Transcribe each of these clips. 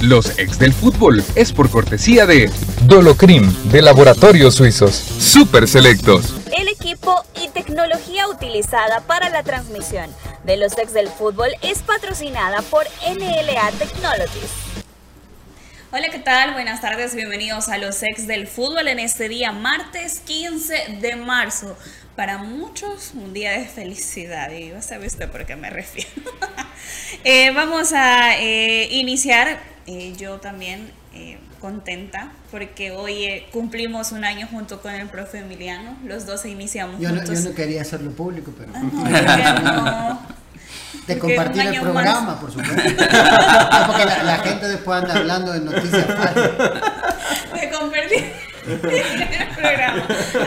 Los ex del fútbol es por cortesía de Dolocrim de Laboratorios Suizos. Super Selectos equipo y tecnología utilizada para la transmisión de los ex del fútbol es patrocinada por NLA Technologies. Hola, ¿qué tal? Buenas tardes, bienvenidos a los ex del fútbol en este día, martes 15 de marzo. Para muchos, un día de felicidad, y vas a usted por qué me refiero. Eh, vamos a eh, iniciar, eh, yo también contenta porque hoy eh, cumplimos un año junto con el profe Emiliano. Los dos iniciamos yo juntos. No, yo no quería hacerlo público, pero. no, de compartir el programa, por supuesto. porque la, gente después anda hablando de noticias De compartir. Programa.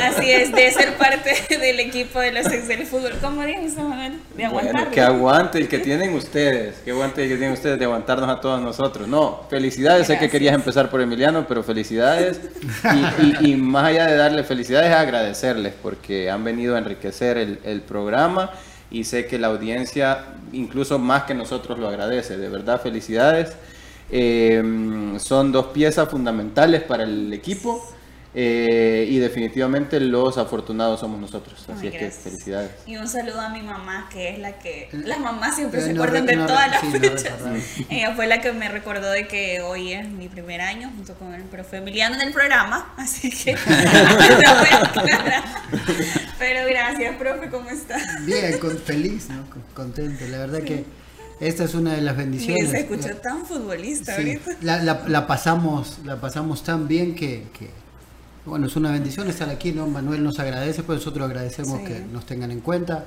Así es, de ser parte del equipo de los ex del fútbol. ¿Cómo dices, Manuel? De aguantar. que aguante el que tienen ustedes, que aguante el que tienen ustedes de aguantarnos a todos nosotros. No, felicidades, sé que querías empezar por Emiliano, pero felicidades. Y, más allá de darle felicidades, agradecerles porque han venido a enriquecer el, el programa y sé que la audiencia, incluso más que nosotros, lo agradece. De verdad, felicidades. Eh, son dos piezas fundamentales para el equipo eh, y definitivamente los afortunados somos nosotros. Así es que felicidades. Y un saludo a mi mamá, que es la que. Las mamás siempre se acuerdan de todas las fechas. Ella fue la que me recordó de que hoy es mi primer año junto con el profe Emiliano en el programa. Así que. Pero gracias, profe, ¿cómo está? Bien, feliz, ¿no? contento. La verdad que. Esta es una de las bendiciones. se escuchó tan futbolista ahorita. La, la, pasamos, la pasamos tan bien que, que bueno, es una bendición estar aquí, ¿no? Manuel nos agradece, pues nosotros agradecemos que nos tengan en cuenta.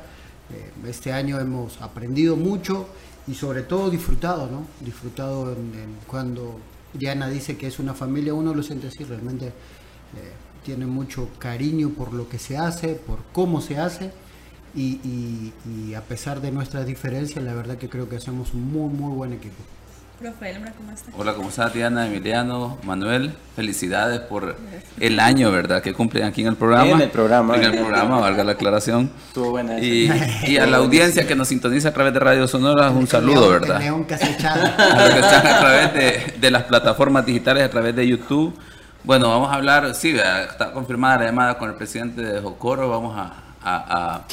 Eh, este año hemos aprendido mucho y sobre todo disfrutado, ¿no? Disfrutado en, cuando Diana dice que es una familia, uno lo siente así, realmente eh, tiene mucho cariño por lo que se hace, por cómo se hace. Y, y a pesar de nuestras diferencias, la verdad que creo que hacemos un muy, muy buen equipo. ¿Cómo estás? Hola, ¿cómo estás, Diana, Emiliano, Manuel? Felicidades por el año, ¿verdad? Que cumplen aquí en el programa. En el programa. En el programa, valga la aclaración. Estuvo buena y, y, a la audiencia que nos sintoniza a través de Radio Sonora, un saludo, ¿verdad? A los que están a través de, de, las plataformas digitales, a través de YouTube. Bueno, vamos a hablar, sí, está confirmada la llamada con el presidente de Jocoro, vamos a, a,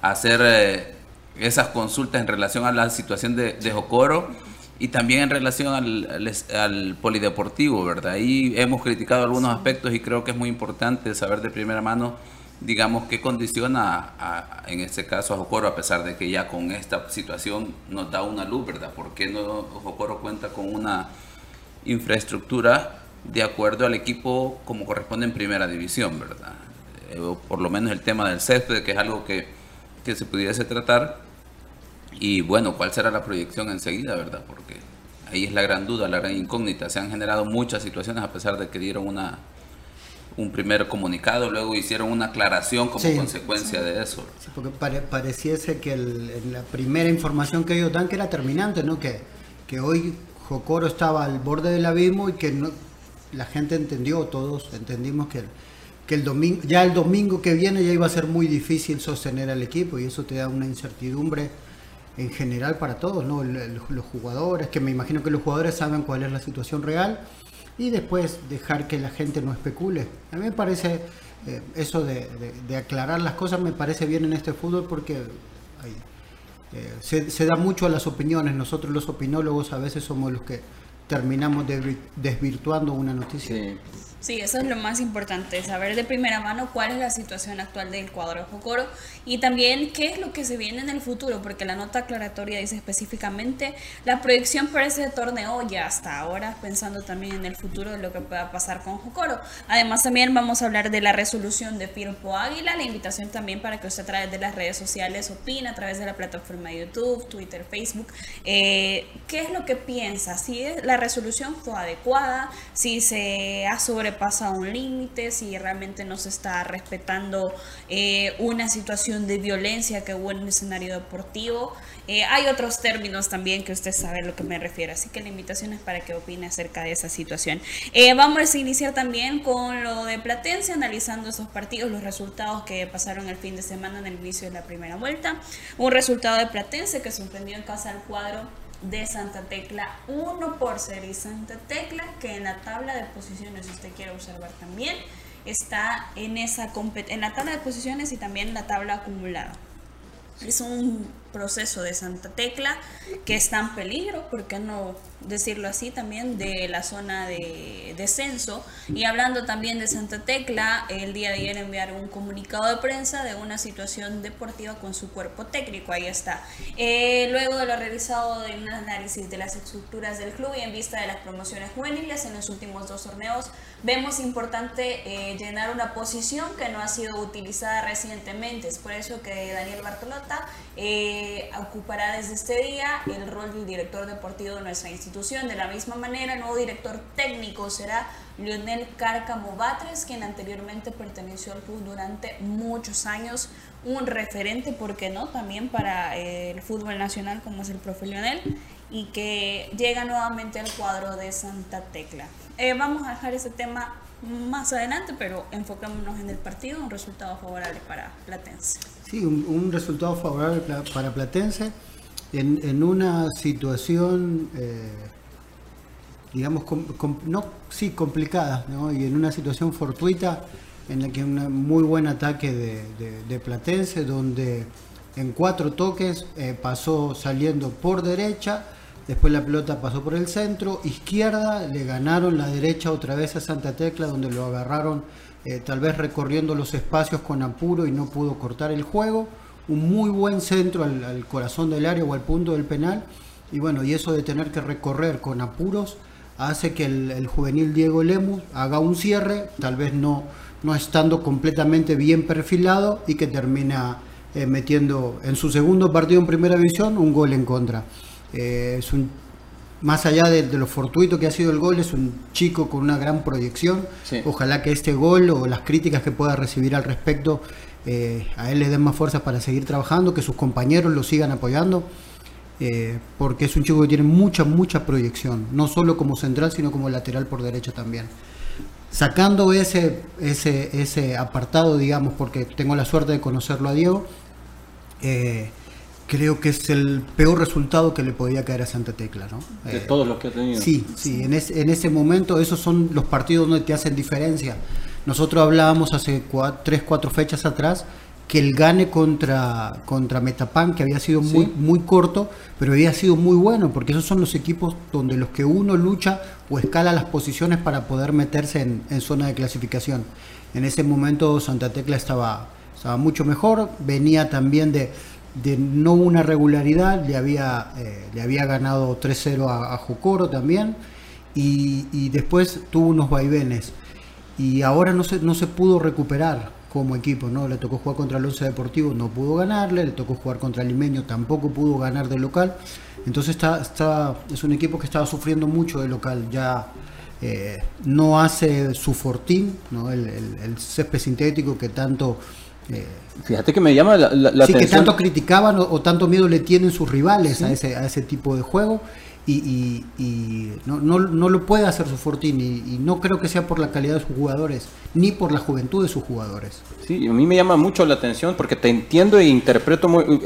a hacer eh, esas consultas en relación a la situación de, de Jocoro y también en relación al, polideportivo, ¿verdad? Ahí hemos criticado algunos aspectos y creo que es muy importante saber de primera mano, digamos, qué condiciona, a, en este caso, a Jocoro, a pesar de que ya con esta situación nos da una luz, ¿verdad? Porque no Jocoro cuenta con una infraestructura de acuerdo al equipo como corresponde en primera división, ¿verdad? Eh, por lo menos el tema del césped, que es algo que, que se pudiese tratar y bueno, ¿cuál será la proyección enseguida, verdad? Porque ahí es la gran duda, la gran incógnita. Se han generado muchas situaciones a pesar de que dieron una un primer comunicado, luego hicieron una aclaración como consecuencia de eso. porque pareciese que en la primera información que ellos dan que era terminante, ¿no? Que, que hoy Jocoro estaba al borde del abismo y que no, la gente entendió, todos entendimos que, que el domingo, ya el domingo que viene ya iba a ser muy difícil sostener al equipo y eso te da una incertidumbre en general para todos, ¿no? los jugadores, que me imagino que los jugadores saben cuál es la situación real y después dejar que la gente no especule. A mí me parece eh, eso de, aclarar las cosas, me parece bien en este fútbol porque eh, se, da mucho a las opiniones. Nosotros los opinólogos a veces somos los que terminamos desvirtuando una noticia. Sí, eso es lo más importante, saber de primera mano cuál es la situación actual del cuadro de Jocoro y también qué es lo que se viene en el futuro, porque la nota aclaratoria dice específicamente la proyección para ese torneo ya hasta ahora, pensando también en el futuro de lo que pueda pasar con Jocoro. Además también vamos a hablar de la resolución de Firpo Águila, la invitación también para que usted a través de las redes sociales opine, a través de la plataforma de YouTube, Twitter, Facebook, eh, qué es lo que piensa, si la resolución fue adecuada, si se ha sobrepasado un límite, si realmente no se está respetando eh, una situación de violencia que hubo en un escenario deportivo. Eh, hay otros términos también que usted sabe a lo que me refiero, así que la invitación es para que opine acerca de esa situación. Eh, vamos a iniciar también con lo de Platense, analizando esos partidos, los resultados que pasaron el fin de semana en el inicio de la primera vuelta. Un resultado de Platense que sorprendió en casa al cuadro de Santa Tecla 1 por ser y Santa Tecla que en la tabla de posiciones si usted quiere observar también está en esa en la tabla de posiciones y también en la tabla acumulada. Es un proceso de Santa Tecla que está en peligro, ¿por qué no decirlo así también, de la zona de descenso? Y hablando también de Santa Tecla, el día de ayer enviaron un comunicado de prensa de una situación deportiva con su cuerpo técnico, ahí está. Eh, luego de lo realizado de un análisis de las estructuras del club y en vista de las promociones juveniles en los últimos dos torneos, vemos importante eh, llenar una posición que no ha sido utilizada recientemente, es por eso que Daniel Bartolota... Eh, ocupará desde este día el rol del director deportivo de nuestra institución. De la misma manera, el nuevo director técnico será Lionel Cárcamo Batres, quien anteriormente perteneció al club durante muchos años, un referente, ¿por qué no?, también para eh, el fútbol nacional como es el profe Lionel, y que llega nuevamente al cuadro de Santa Tecla. Eh, vamos a dejar ese tema más adelante, pero enfocémonos en el partido, un resultado favorable para Platense. Sí, un, resultado favorable para Platense en, una situación, eh, digamos, no, sí, complicada, ¿no? y en una situación fortuita en la que un muy buen ataque de, Platense, donde en cuatro toques eh, pasó saliendo por derecha, después la pelota pasó por el centro, izquierda, le ganaron la derecha otra vez a Santa Tecla, donde lo agarraron eh, tal vez recorriendo los espacios con apuro y no pudo cortar el juego. Un muy buen centro al, corazón del área o al punto del penal. Y bueno, y eso de tener que recorrer con apuros hace que el, juvenil Diego Lemus haga un cierre, tal vez no, no estando completamente bien perfilado y que termina eh, metiendo en su segundo partido en primera división un gol en contra. Eh, es un más allá de, lo fortuito que ha sido el gol, es un chico con una gran proyección. Ojalá que este gol o las críticas que pueda recibir al respecto eh, a él le den más fuerzas para seguir trabajando, que sus compañeros lo sigan apoyando, eh, porque es un chico que tiene mucha, mucha proyección, no solo como central, sino como lateral por derecha también. Sacando ese, ese, ese apartado, digamos, porque tengo la suerte de conocerlo a Diego, eh, creo que es el peor resultado que le podía caer a Santa Tecla, ¿no? De eh, todos los que ha tenido. Sí, sí, en, en, ese momento esos son los partidos donde te hacen diferencia. Nosotros hablábamos hace tres, cuatro fechas atrás que el gane contra, contra Metapan, que había sido muy, muy corto, pero había sido muy bueno, porque esos son los equipos donde los que uno lucha o escala las posiciones para poder meterse en, en zona de clasificación. En ese momento Santa Tecla estaba, estaba mucho mejor, venía también de, de no una regularidad, le había, eh, le había ganado 3-0 a, Jocoro también, y, después tuvo unos vaivenes. Y ahora no se, no se pudo recuperar como equipo, ¿no? Le tocó jugar contra el Once Deportivo, no pudo ganarle, le tocó jugar contra el Limeño, tampoco pudo ganar de local. Entonces está, está, es un equipo que estaba sufriendo mucho de local, ya eh, no hace su fortín, ¿no? el, el césped sintético que tanto eh, Fíjate que me llama la, la, sí, que tanto criticaban o, tanto miedo le tienen sus rivales a, ese, a ese tipo de juego y, no, no, no, lo puede hacer su Fortín y, no creo que sea por la calidad de sus jugadores ni por la juventud de sus jugadores. Sí, a mí me llama mucho la atención porque te entiendo e interpreto muy,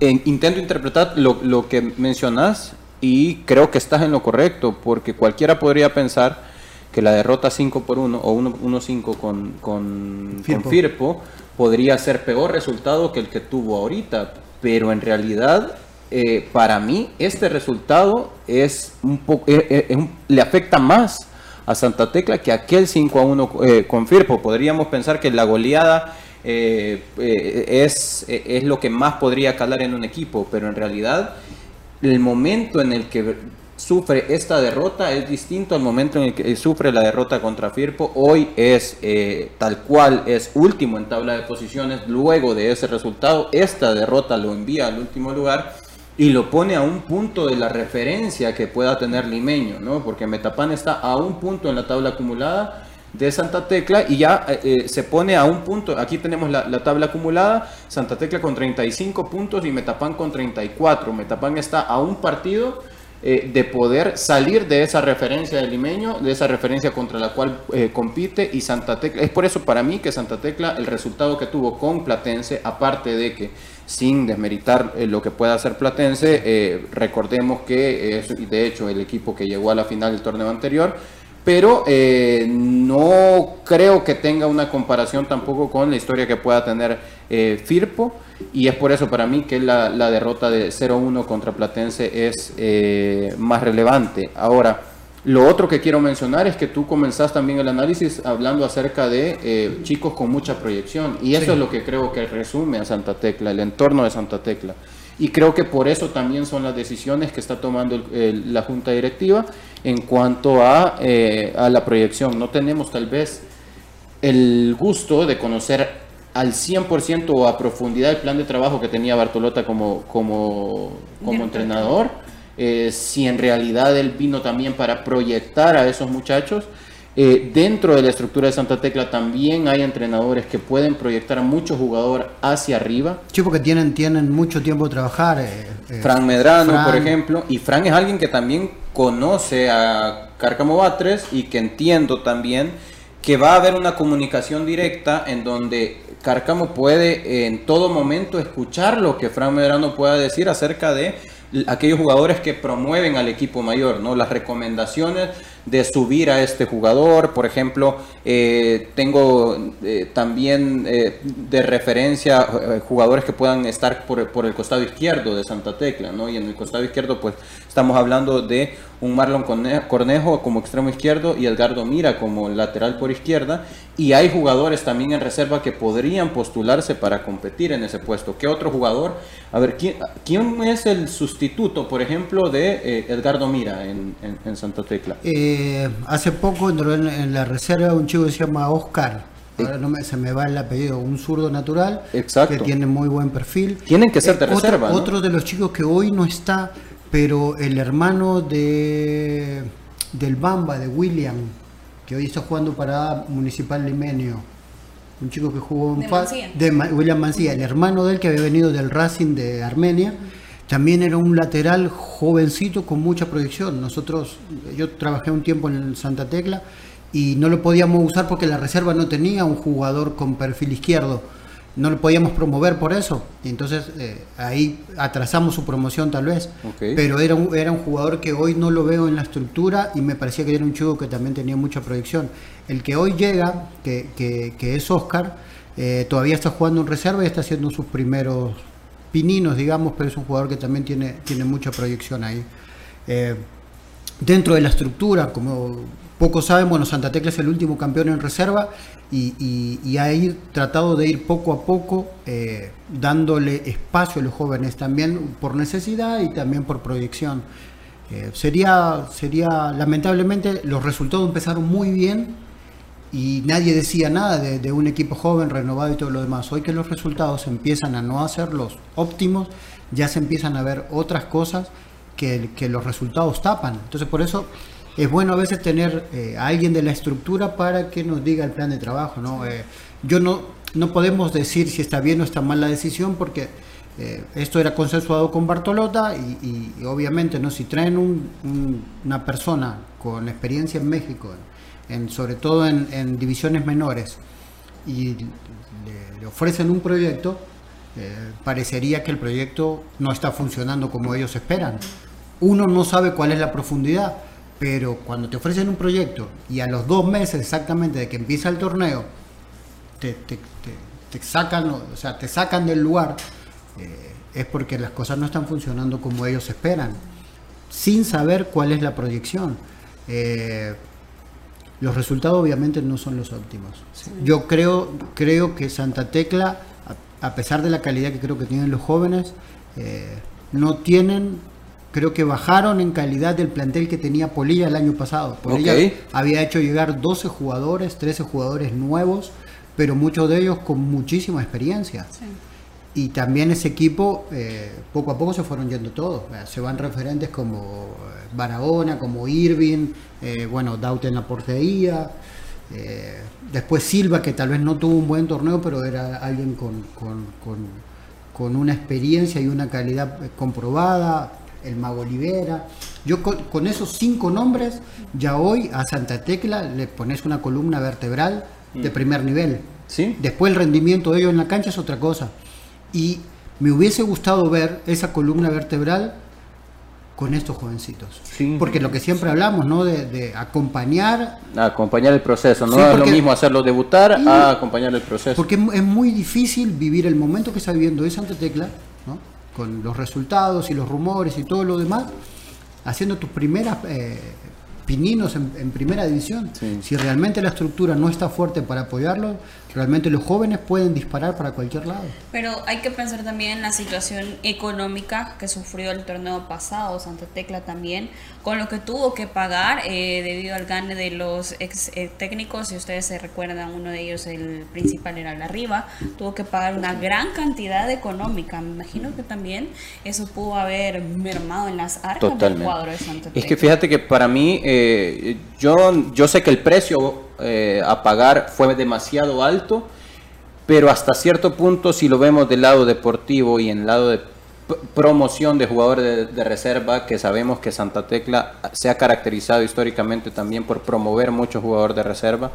intento interpretar lo, lo que mencionas y creo que estás en lo correcto porque cualquiera podría pensar que la derrota 5 por 1 o 1-5 con, con, con Firpo podría ser peor resultado que el que tuvo ahorita, pero en realidad eh, para mí este resultado es un poco eh, eh, le afecta más a Santa Tecla que aquel 5 a 1 con Firpo. Podríamos pensar que la goleada es, es lo que más podría calar en un equipo, pero en realidad el momento en el que sufre esta derrota es distinto al momento en el que sufre la derrota contra Firpo. Hoy es eh, tal cual, es último en tabla de posiciones. Luego de ese resultado, esta derrota lo envía al último lugar. y lo pone a un punto de la referencia que pueda tener Limeño, ¿no? Porque Metapan está a un punto en la tabla acumulada de Santa Tecla y ya eh, eh, se pone a un punto, aquí tenemos la, la, tabla acumulada, Santa Tecla con 35 puntos y Metapan con 34, Metapan está a un partido eh, de poder salir de esa referencia del limeño, de esa referencia contra la cual eh, compite y Santa Tecla. Es por eso para mí que Santa Tecla, el resultado que tuvo con Platense, aparte de que sin desmeritar eh, lo que pueda hacer Platense, recordemos que es de hecho el equipo que llegó a la final del torneo anterior, pero no creo que tenga una comparación tampoco con la historia que pueda tener Firpo y es por eso para mí que la, derrota de 0-1 contra Platense es eh, más relevante. Ahora, lo otro que quiero mencionar es que tú comenzás también el análisis hablando acerca de eh, chicos con mucha proyección y eso es lo que creo que resume a Santa Tecla, el entorno de Santa Tecla. Y creo que por eso también son las decisiones que está tomando la Junta Directiva en cuanto a, eh, a la proyección. No tenemos tal vez el gusto de conocer al 100% o a profundidad el plan de trabajo que tenía Bartolota como, como, como entrenador, eh, si en realidad él vino también para proyectar a esos muchachos. Eh, dentro de la estructura de Santa Tecla también hay entrenadores que pueden proyectar a muchos jugadores hacia arriba. Sí, porque tienen, tienen mucho tiempo de trabajar. Eh, Fran Medrano, por ejemplo. Y Fran es alguien que también conoce a Cárcamo Batres y que entiendo también que va a haber una comunicación directa en donde Cárcamo puede en todo momento escuchar lo que Fran Medrano pueda decir acerca de aquellos jugadores que promueven al equipo mayor, ¿no? Las recomendaciones de subir a este jugador, por ejemplo, eh, tengo eh, también eh, de referencia jugadores que puedan estar por, por, el costado izquierdo de Santa Tecla, ¿no? Y en el costado izquierdo, pues estamos hablando de un Marlon Cornejo como extremo izquierdo y Edgardo Mira como lateral por izquierda. Y hay jugadores también en reserva que podrían postularse para competir en ese puesto. ¿Qué otro jugador? A ver, ¿quién, quién es el sustituto, por ejemplo, de eh, Edgardo Mira en, Santa Tecla? Eh, hace poco entró en, la reserva un chico que se llama Oscar. Ahora no me, se me va el apellido, un zurdo natural Exacto. que tiene muy buen perfil. Tienen que ser de eh, reserva. Otro de los chicos que hoy no está pero el hermano de del Bamba, de William, que hoy está jugando para Municipal Limenio, un chico que jugó en de, de William Mancía, el hermano de él que había venido del Racing de Armenia, también era un lateral jovencito con mucha proyección. Nosotros, yo trabajé un tiempo en Santa Tecla y no lo podíamos usar porque la reserva no tenía un jugador con perfil izquierdo no lo podíamos promover por eso. Entonces eh, ahí atrasamos su promoción tal vez. Pero era un, era un jugador que hoy no lo veo en la estructura y me parecía que era un chico que también tenía mucha proyección. El que hoy llega, que, que, es Oscar, eh, todavía está jugando en reserva y está haciendo sus primeros pininos, digamos, pero es un jugador que también tiene, tiene mucha proyección ahí. Eh, dentro de la estructura, como Pocos saben, bueno, Santa Tecla es el último campeón en reserva y, ha tratado de ir poco a poco eh, dándole espacio a los jóvenes también por necesidad y también por proyección. Eh, sería, sería, lamentablemente, los resultados empezaron muy bien y nadie decía nada de, un equipo joven, renovado y todo lo demás. Hoy que los resultados empiezan a no ser los óptimos, ya se empiezan a ver otras cosas que, que los resultados tapan. Entonces, por eso es bueno a veces tener eh, a alguien de la estructura para que nos diga el plan de trabajo. ¿no? Eh, yo no, no podemos decir si está bien o está mal la decisión porque eh, esto era consensuado con Bartolota y, obviamente no si traen una persona con experiencia en México, en, sobre todo en, divisiones menores, y le, ofrecen un proyecto, parecería que el proyecto no está funcionando como ellos esperan. Uno no sabe cuál es la profundidad pero cuando te ofrecen un proyecto y a los dos meses exactamente de que empieza el torneo, te, te, te, sacan, o sea, te sacan del lugar, eh, es porque las cosas no están funcionando como ellos esperan, sin saber cuál es la proyección. Eh, los resultados obviamente no son los óptimos. Yo creo, creo que Santa Tecla, a, pesar de la calidad que creo que tienen los jóvenes, eh, no tienen creo que bajaron en calidad del plantel que tenía Polilla el año pasado. Polilla había hecho llegar 12 jugadores, 13 jugadores nuevos, pero muchos de ellos con muchísima experiencia. y también ese equipo, eh, poco a poco se fueron yendo todos. Se van referentes como eh, Barahona, como Irving, eh, bueno, Daute en la portería. después Silva, que tal vez no tuvo un buen torneo, pero era alguien con, con, una experiencia y una calidad comprobada. El Mago Olivera. Yo con, esos cinco nombres, ya hoy a Santa Tecla le pones una columna vertebral de mm. primer nivel. ¿Sí? Después el rendimiento de ellos en la cancha es otra cosa y me hubiese gustado ver esa columna vertebral con estos jovencitos. Porque lo que siempre hablamos, ¿no? De, acompañar. Acompañar el proceso, no es lo mismo hacerlo debutar a acompañar el proceso. Porque es muy difícil vivir el momento que está viviendo esa Tecla, ¿no? Con los resultados y los rumores y todo lo demás, haciendo tus primeras eh, pininos en, primera división. Si realmente la estructura no está fuerte para apoyarlo, realmente los jóvenes pueden disparar para cualquier lado. Pero hay que pensar también en la situación económica que sufrió el torneo pasado, Santa Tecla también, con lo que tuvo que pagar eh, debido al gane de los ex eh, técnicos, si ustedes se recuerdan, uno de ellos, el principal era la Riva, tuvo que pagar una gran cantidad económica. Me imagino que también eso pudo haber mermado en las arcas del cuadro de Santa Tecla. Es que fíjate que para mí, eh, yo, yo sé que el precio a pagar fue demasiado alto, pero hasta cierto punto, si lo vemos del lado deportivo y en el lado de promoción de jugadores de, reserva, que sabemos que Santa Tecla se ha caracterizado históricamente también por promover muchos jugadores de reserva.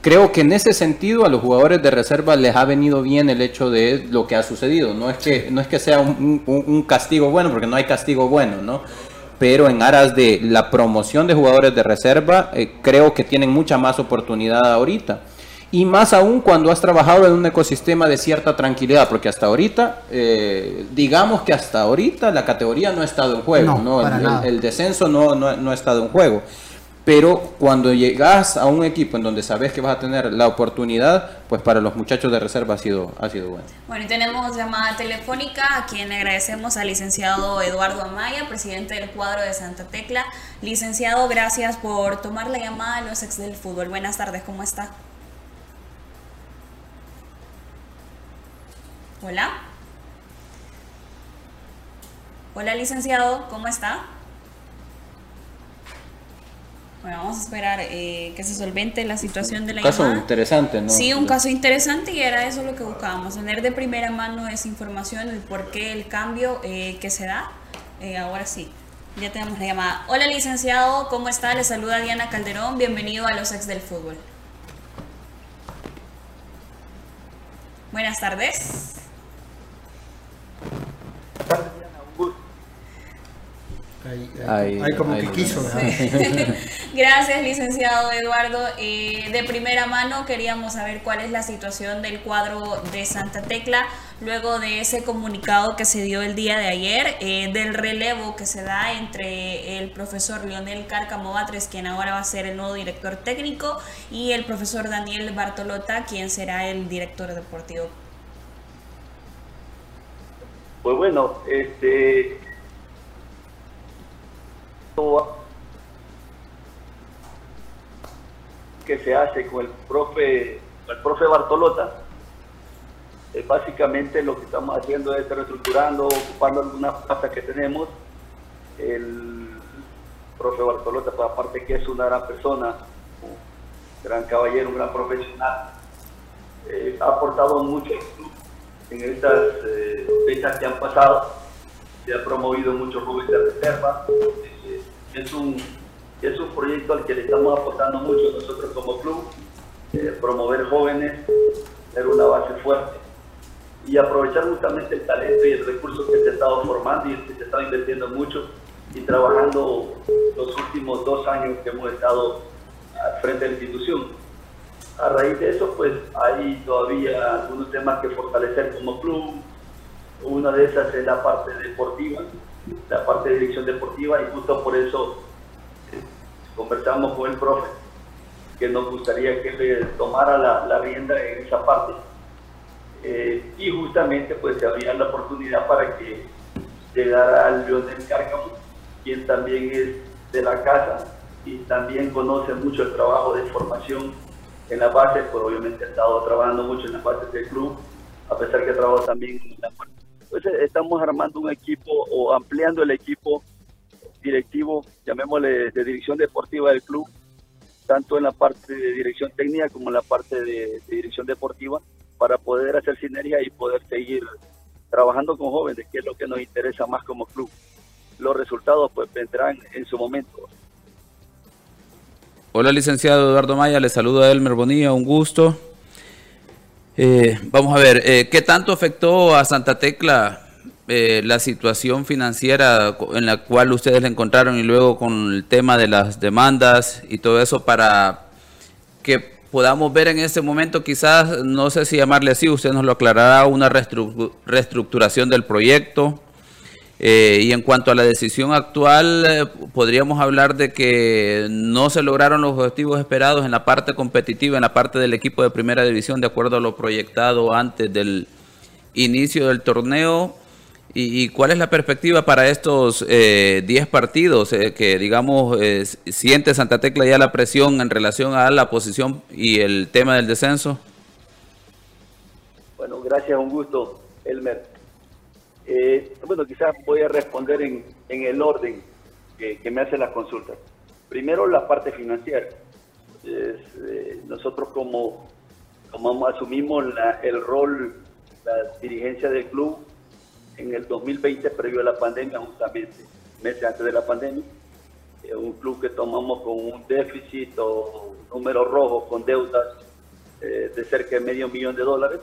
Creo que en ese sentido a los jugadores de reserva les ha venido bien el hecho de lo que ha sucedido. No es que, no es que sea un, castigo bueno, porque no hay castigo bueno, ¿no? Pero en aras de la promoción de jugadores de reserva, eh, creo que tienen mucha más oportunidad ahorita y más aún cuando has trabajado en un ecosistema de cierta tranquilidad, porque hasta ahorita, eh, digamos que hasta ahorita la categoría no ha estado en juego, ¿no? El, descenso no, no, ha estado en juego. Pero cuando llegas a un equipo en donde sabes que vas a tener la oportunidad, pues para los muchachos de reserva ha sido, ha sido bueno. Bueno, y tenemos llamada telefónica a quien agradecemos al licenciado Eduardo Amaya, presidente del cuadro de Santa Tecla. Licenciado, gracias por tomar la llamada a los ex del fútbol. Buenas tardes, ¿cómo está? Hola. Hola, licenciado, ¿cómo está? Bueno, vamos a esperar eh, que se solvente la situación de la Un caso interesante, ¿no? Sí, un caso interesante y era eso lo que buscábamos, tener de primera mano esa información, el por qué el cambio eh, que se da. Eh, ahora sí, ya tenemos la llamada. Hola, licenciado, ¿cómo está? Le saluda Diana Calderón, bienvenido a los ex del fútbol. Buenas tardes. Hay, como que quiso. Gracias, licenciado Eduardo. Eh, de primera mano queríamos saber cuál es la situación del cuadro de Santa Tecla luego de ese comunicado que se dio el día de ayer, eh, del relevo que se da entre el profesor Leonel Cárcamo Batres, quien ahora va a ser el nuevo director técnico, y el profesor Daniel Bartolota, quien será el director deportivo. Pues bueno, este que se hace con el profe, el profe Bartolota, es básicamente lo que estamos haciendo es reestructurando, ocupando algunas plazas que tenemos. El profe Bartolota, pues aparte que es una gran persona, un gran caballero, un gran profesional, eh, ha aportado mucho en estas eh, fechas que han pasado. Se ha promovido muchos jóvenes de reserva. Es, un, es un proyecto al que le estamos aportando mucho nosotros como club. Eh, promover jóvenes, tener una base fuerte y aprovechar justamente el talento y el recurso que se ha estado formando y que se ha estado invirtiendo mucho y trabajando los últimos dos años que hemos estado al frente de la institución. A raíz de eso, pues hay todavía algunos temas que fortalecer como club. Una de esas es la parte deportiva, la parte de dirección deportiva, y justo por eso eh, conversamos con el profe, que nos gustaría que le tomara la, rienda en esa parte. Eh, y justamente pues se abría la oportunidad para que llegara al Leonel Cárcamo, quien también es de la casa y también conoce mucho el trabajo de formación en la base, pues obviamente ha estado trabajando mucho en la base del club, a pesar que trabajo también en la pues estamos armando un equipo o ampliando el equipo directivo, llamémosle de dirección deportiva del club, tanto en la parte de dirección técnica como en la parte de, dirección deportiva, para poder hacer sinergia y poder seguir trabajando con jóvenes, que es lo que nos interesa más como club. Los resultados pues vendrán en su momento. Hola licenciado Eduardo Maya, le saluda a Elmer Bonilla, un gusto. Eh, vamos a ver, eh, ¿qué tanto afectó a Santa Tecla eh, la situación financiera en la cual ustedes le encontraron y luego con el tema de las demandas y todo eso para que podamos ver en este momento quizás, no sé si llamarle así, usted nos lo aclarará, una reestructuración del proyecto? Eh, y en cuanto a la decisión actual, eh, podríamos hablar de que no se lograron los objetivos esperados en la parte competitiva, en la parte del equipo de primera división, de acuerdo a lo proyectado antes del inicio del torneo. ¿Y, cuál es la perspectiva para estos 10 eh, partidos eh, que, digamos, eh, siente Santa Tecla ya la presión en relación a la posición y el tema del descenso? Bueno, gracias, un gusto, Elmer. Bueno, quizás voy a responder en, el orden que, me hacen las consultas. Primero, la parte financiera. nosotros como, como asumimos el rol, la dirigencia del club, en el 2020, previo a la pandemia, justamente meses antes de la pandemia, eh, un club que tomamos con un déficit o número rojo con deudas eh, de cerca de medio millón de dólares.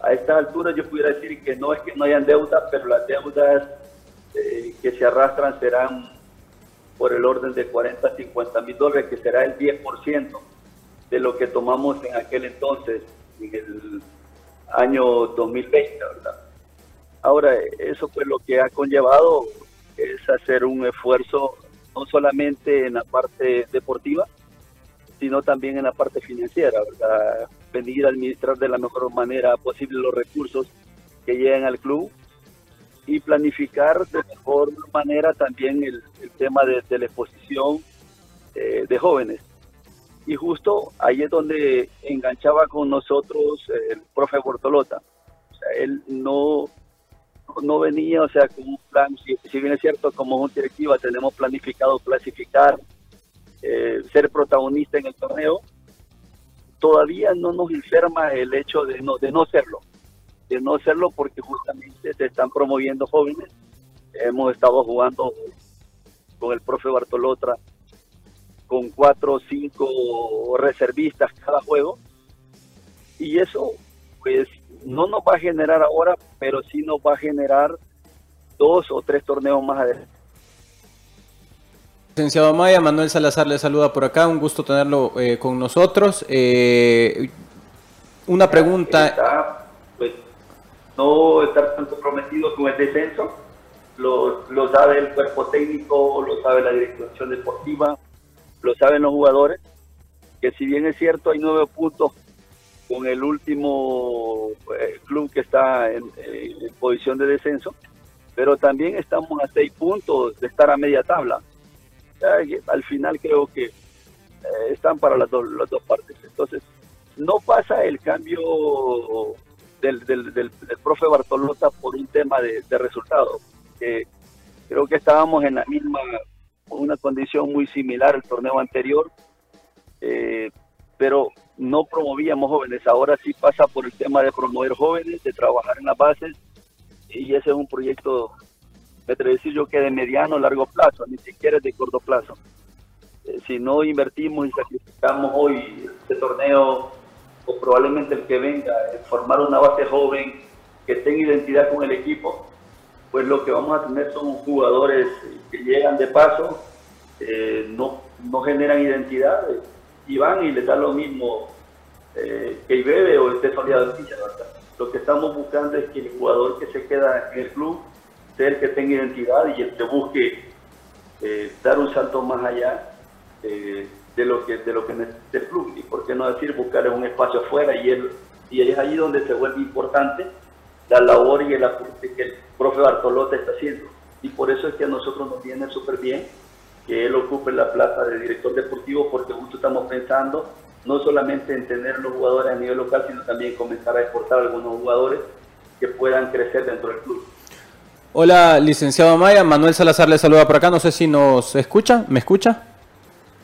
A esta altura yo pudiera decir que no es que no hayan deudas, pero las deudas eh, que se arrastran serán por el orden de 40 a 50 mil dólares, que será el 10% de lo que tomamos en aquel entonces, en el año 2020, ¿verdad? Ahora, eso pues lo que ha conllevado es hacer un esfuerzo no solamente en la parte deportiva, sino también en la parte financiera, ¿verdad? Venir a administrar de la mejor manera posible los recursos que llegan al club y planificar de mejor manera también el, tema de, la exposición eh, de jóvenes. Y justo ahí es donde enganchaba con nosotros el profe Bortolota. Él no no venía, o sea, con un plan, si, bien es cierto, como un directiva tenemos planificado clasificar, eh, ser protagonista en el torneo, todavía no nos enferma el hecho de no, de no serlo, de no serlo porque justamente se están promoviendo jóvenes. Hemos estado jugando con el profe Bartolotra con cuatro o cinco reservistas cada juego y eso pues no nos va a generar ahora, pero sí nos va a generar dos o tres torneos más adelante. Licenciado Maya, Manuel Salazar le saluda por acá, un gusto tenerlo eh, con nosotros. Eh, una pregunta. pues, no estar tan comprometido con el descenso, lo, sabe el cuerpo técnico, lo sabe la dirección deportiva, lo saben los jugadores, que si bien es cierto hay nueve puntos con el último eh, club que está en, posición de descenso, pero también estamos a seis puntos de estar a media tabla. Al final creo que eh, están para las, las dos partes. Entonces, no pasa el cambio del, del, profe Bartolota por un tema de, resultados. creo que estábamos en la misma, una condición muy similar al torneo anterior, eh, pero no promovíamos jóvenes. Ahora sí pasa por el tema de promover jóvenes, de trabajar en las bases, y ese es un proyecto, me decir yo que de mediano a largo plazo, ni siquiera de corto plazo. Eh, si no invertimos y sacrificamos hoy este torneo, o probablemente el que venga, en formar una base joven que tenga identidad con el equipo, pues lo que vamos a tener son jugadores que llegan de paso, eh, no, no generan identidad y van y les da lo mismo eh, que el bebe o esté soleado en Lo que estamos buscando es que el jugador que se queda en el club sea el que tenga identidad y el que busque eh, dar un salto más allá eh, de lo que de lo que necesita el club y por qué no decir buscar un espacio afuera y él y es allí donde se vuelve importante la labor y el aporte que el profe Bartolota está haciendo. Y por eso es que a nosotros nos viene súper bien que él ocupe la plaza de director deportivo porque justo estamos pensando no solamente en tener los jugadores a nivel local, sino también comenzar a exportar algunos jugadores que puedan crecer dentro del club. Hola, licenciado Maya, Manuel Salazar le saluda por acá, no sé si nos escucha, ¿me escucha?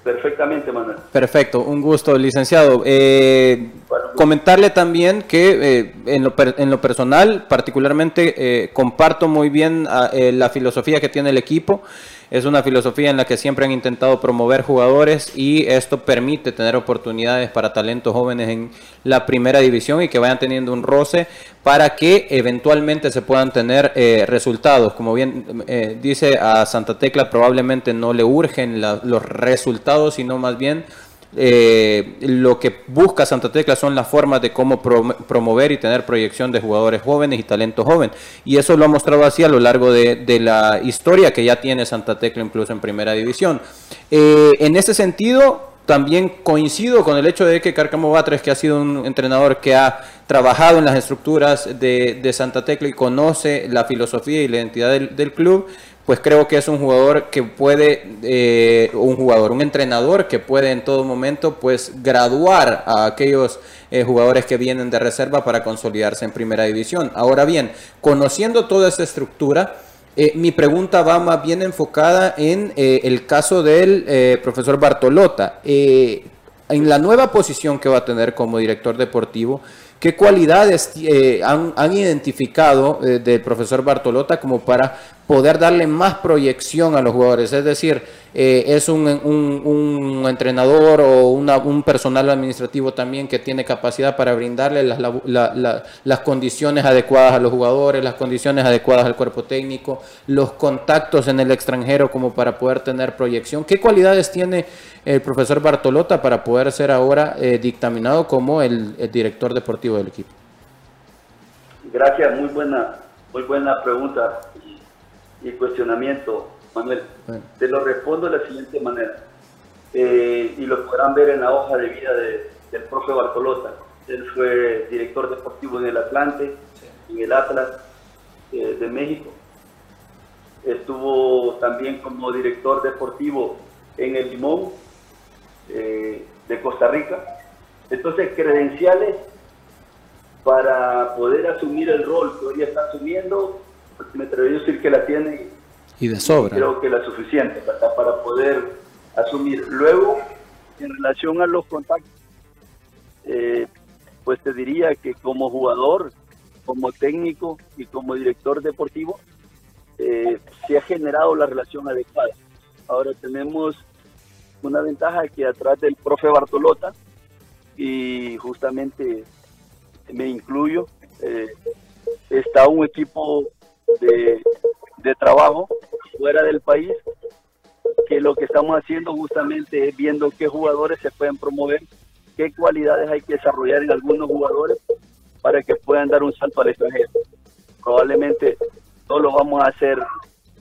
Perfectamente, Manuel. Perfecto, un gusto, licenciado. Eh, comentarle también que eh, en, lo en, lo personal, particularmente, eh, comparto muy bien ah, la filosofía que tiene el equipo. Es una filosofía en la que siempre han intentado promover jugadores y esto permite tener oportunidades para talentos jóvenes en la primera división y que vayan teniendo un roce para que eventualmente se puedan tener eh, resultados. Como bien eh, dice a Santa Tecla, probablemente no le urgen los resultados, sino más bien eh, lo que busca Santa Tecla son las formas de cómo promover y tener proyección de jugadores jóvenes y talento joven. Y eso lo ha mostrado así a lo largo de, la historia que ya tiene Santa Tecla incluso en primera división. Eh, en ese sentido, también coincido con el hecho de que Carcamo Batres, que ha sido un entrenador que ha trabajado en las estructuras de, Santa Tecla y conoce la filosofía y la identidad del club, pues creo que es un jugador que puede, eh, un jugador, un entrenador que puede en todo momento pues graduar a aquellos eh, jugadores que vienen de reserva para consolidarse en primera división. Ahora bien, conociendo toda esta estructura, eh, mi pregunta va más bien enfocada en el caso del profesor Bartolota. en la nueva posición que va a tener como director deportivo, ¿Qué cualidades han, han, identificado del profesor Bartolota como para poder darle más proyección a los jugadores. Es decir, eh, es un, un, entrenador o un personal administrativo también que tiene capacidad para brindarle las, las condiciones adecuadas a los jugadores, las condiciones adecuadas al cuerpo técnico, los contactos en el extranjero como para poder tener proyección. ¿Qué cualidades tiene el profesor Bartolota para poder ser ahora eh, dictaminado como el, el director deportivo del equipo? Gracias, muy buena, muy buena pregunta y cuestionamiento, Manuel. Te lo respondo de la siguiente manera. Eh, y lo podrán ver en la hoja de vida del profe Bartolota. Él fue director deportivo en el Atlante, en el Atlas eh, de México. Estuvo también como director deportivo en el Limón eh, de Costa Rica. Entonces, credenciales para poder asumir el rol que hoy está asumiendo, me atrevería a decir que la tiene y de sobra. Creo que la suficiente para, para poder asumir. Luego, en relación a los contactos, eh, pues te diría que como jugador, como técnico y como director deportivo, eh, se ha generado la relación adecuada. Ahora tenemos una ventaja que atrás del profe Bartolota, y justamente me incluyo, eh, está un equipo de, trabajo fuera del país, que lo que estamos haciendo justamente es viendo qué jugadores se pueden promover, qué cualidades hay que desarrollar en algunos jugadores para que puedan dar un salto al extranjero. Probablemente no lo vamos a hacer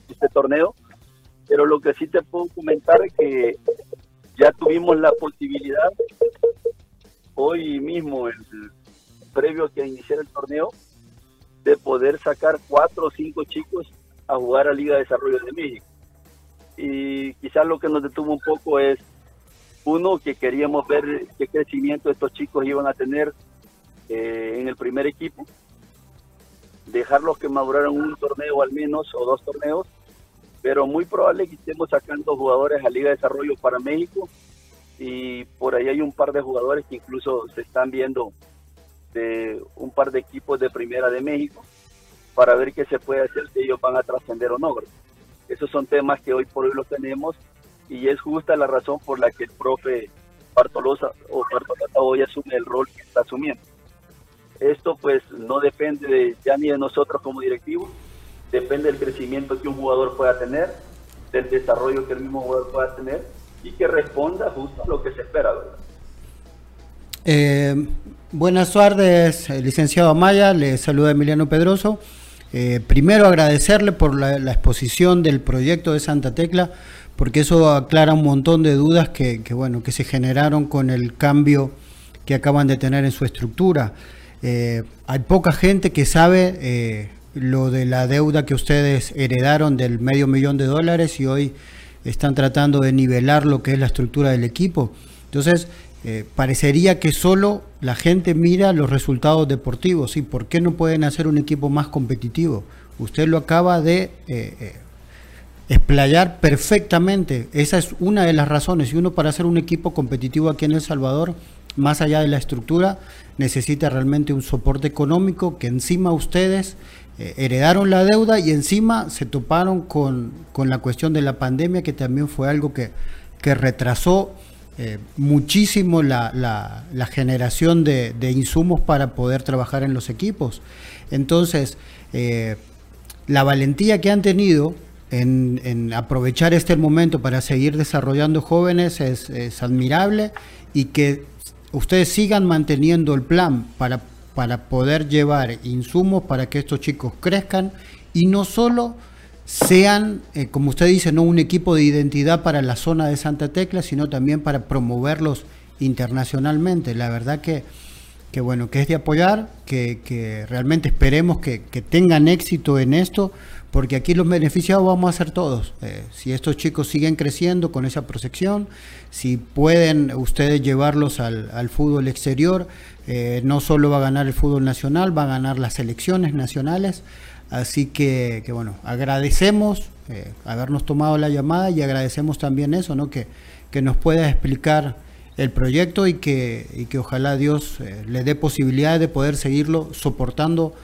este torneo, pero lo que sí te puedo comentar es que ya tuvimos la posibilidad hoy mismo, el previo a que iniciara el torneo, de poder sacar cuatro o cinco chicos a jugar a Liga de Desarrollo de México. Y quizás lo que nos detuvo un poco es, uno, que queríamos ver qué crecimiento estos chicos iban a tener eh, en el primer equipo, dejarlos que maduraran un torneo al menos o dos torneos, pero muy probable que estemos sacando jugadores a Liga de Desarrollo para México y por ahí hay un par de jugadores que incluso se están viendo de un par de equipos de primera de México para ver qué se puede hacer, si ellos van a trascender o no. Esos son temas que hoy por hoy los tenemos y es justa la razón por la que el profe Bartolosa o Bartolosa hoy asume el rol que está asumiendo. Esto pues no depende de, ya ni de nosotros como directivos, depende del crecimiento que un jugador pueda tener, del desarrollo que el mismo jugador pueda tener y que responda justo a lo que se espera, ¿verdad? Eh, buenas tardes, eh, licenciado Amaya, le saluda Emiliano Pedroso. Eh, primero agradecerle por la, exposición del proyecto de Santa Tecla, porque eso aclara un montón de dudas que, bueno, que se generaron con el cambio que acaban de tener en su estructura. hay poca gente que sabe lo de la deuda que ustedes heredaron del medio millón de dólares y hoy están tratando de nivelar lo que es la estructura del equipo. Entonces, eh, parecería que solo la gente mira los resultados deportivos. ¿Y por qué no pueden hacer un equipo más competitivo? Usted lo acaba de eh, eh, explayar perfectamente. Esa es una de las razones. Y uno para hacer un equipo competitivo aquí en El Salvador, más allá de la estructura, necesita realmente un soporte económico que encima ustedes heredaron la deuda y encima se toparon con, la cuestión de la pandemia, que también fue algo que, que retrasó eh, muchísimo la, la, generación de, insumos para poder trabajar en los equipos. Entonces, eh, la valentía que han tenido en, aprovechar este momento para seguir desarrollando jóvenes es, admirable y que ustedes sigan manteniendo el plan para, para poder llevar insumos para que estos chicos crezcan y no solo sean, eh, como usted dice, no un equipo de identidad para la zona de Santa Tecla, sino también para promoverlos internacionalmente. La verdad que, que bueno, que es de apoyar, que, realmente esperemos que, que, tengan éxito en esto, porque aquí los beneficiados vamos a ser todos. Eh, si estos chicos siguen creciendo con esa protección, si pueden ustedes llevarlos al, fútbol exterior, eh, no solo va a ganar el fútbol nacional, va a ganar las selecciones nacionales. Así que, bueno, agradecemos eh, habernos tomado la llamada y agradecemos también eso, ¿no? Que, que nos pueda explicar el proyecto y que, y que ojalá Dios le dé posibilidades de poder seguirlo soportando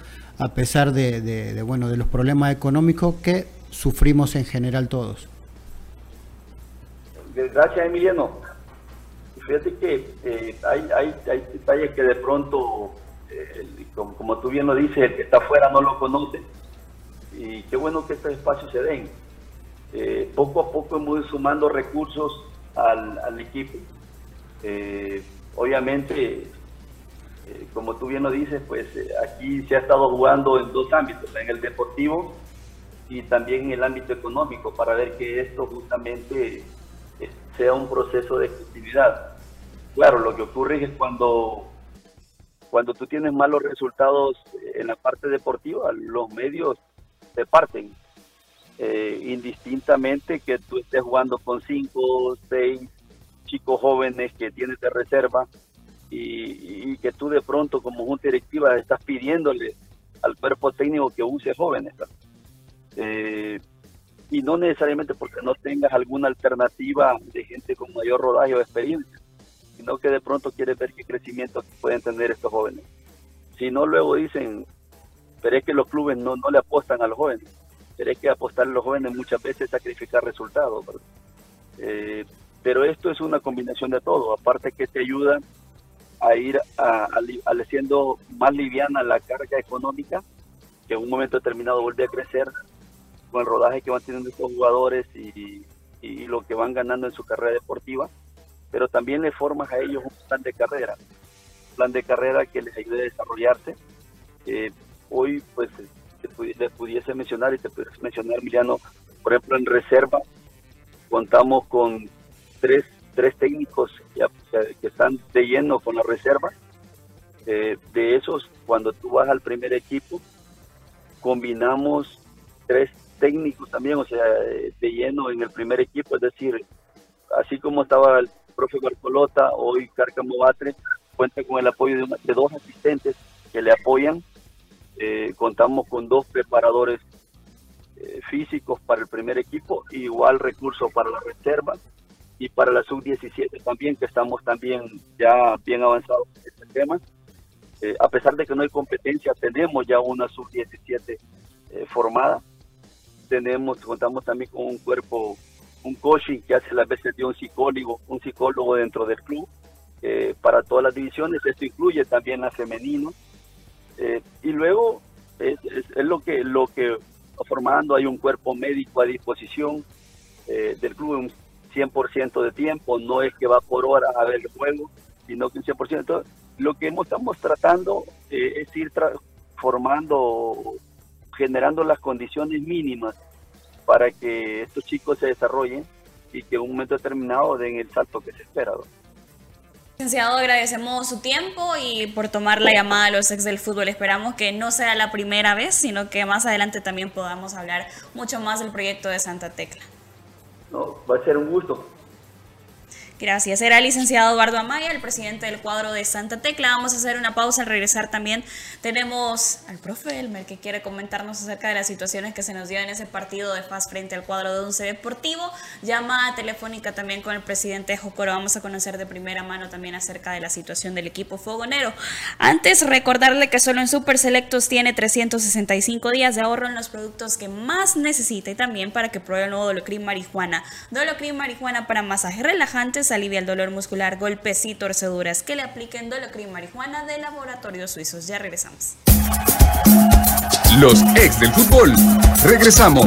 a pesar de, bueno, de los problemas económicos que sufrimos en general todos. Gracias, Emiliano. Fíjate que eh, hay, hay, detalles que de pronto, eh, como, tú bien lo dices, el que está afuera no lo conoce. Y qué bueno que estos espacios se den. Eh, poco a poco hemos ido sumando recursos al, equipo. obviamente eh, como tú bien lo dices, pues eh, aquí se ha estado jugando en dos ámbitos, en el deportivo y también en el ámbito económico, para ver que esto justamente eh, sea un proceso de efectividad. Claro, lo que ocurre es cuando, cuando tú tienes malos resultados en la parte deportiva, los medios te parten. indistintamente que tú estés jugando con cinco, seis chicos jóvenes que tienes de reserva, y, que tú de pronto como junta directiva estás pidiéndole al cuerpo técnico que use jóvenes. Eh, y no necesariamente porque no tengas alguna alternativa de gente con mayor rodaje o experiencia, sino que de pronto quieres ver qué crecimiento pueden tener estos jóvenes. Si no, luego dicen, pero es que los clubes no, no le apostan a los jóvenes, pero es que apostar a los jóvenes muchas veces es sacrificar resultados. Eh, pero esto es una combinación de todo, aparte que te ayuda a ir a, más liviana la carga económica, que en un momento determinado vuelve a crecer con el rodaje que van teniendo estos jugadores y, lo que van ganando en su carrera deportiva, pero también le formas a ellos un plan de carrera, un plan de carrera que les ayude a desarrollarse. Eh, hoy, pues, les pudiese mencionar y te pudiese mencionar, Miliano, por ejemplo, en reserva contamos con tres tres técnicos que, están de lleno con la reserva. Eh, de esos, cuando tú vas al primer equipo, combinamos tres técnicos también, o sea, de lleno en el primer equipo, es decir, así como estaba el profe Barcolota, hoy Cárcamo Batre, cuenta con el apoyo de, dos asistentes que le apoyan. Eh, contamos con dos preparadores eh, físicos para el primer equipo, igual recurso para la reserva y para la sub-17 también, que estamos también ya bien avanzados en este tema. Eh, a pesar de que no hay competencia, tenemos ya una sub-17 eh, formada. Tenemos, contamos también con un cuerpo, un coaching que hace las veces de un psicólogo, un psicólogo dentro del club eh, para todas las divisiones. Esto incluye también a femenino. y luego es, lo que lo que formando hay un cuerpo médico a disposición del club, 100% de tiempo, no es que va por hora a ver el juego, sino que un 100%. lo que estamos tratando eh, es ir formando, generando las condiciones mínimas para que estos chicos se desarrollen y que en un momento determinado den el salto que se espera. Licenciado, agradecemos su tiempo y por tomar la llamada a los ex del fútbol. Esperamos que no sea la primera vez, sino que más adelante también podamos hablar mucho más del proyecto de Santa Tecla. No, va a ser un gusto. Gracias. Era el licenciado Eduardo Amaya, el presidente del cuadro de Santa Tecla. Vamos a hacer una pausa. Al regresar también tenemos al profe Elmer que quiere comentarnos acerca de las situaciones que se nos dio en ese partido de FAS frente al cuadro de Once Deportivo. Llamada telefónica también con el presidente Jocoro. Vamos a conocer de primera mano también acerca de la situación del equipo fogonero. Antes, recordarle que solo en Super Selectos tiene 365 días de ahorro en los productos que más necesita y también para que pruebe el nuevo Dolocrin Marijuana. Dolocrin Marijuana para masajes relajantes alivia el dolor muscular, golpes y torceduras. Que le apliquen Dolocrin Marijuana de Laboratorios Suizos. Ya regresamos. Los ex del fútbol. Regresamos.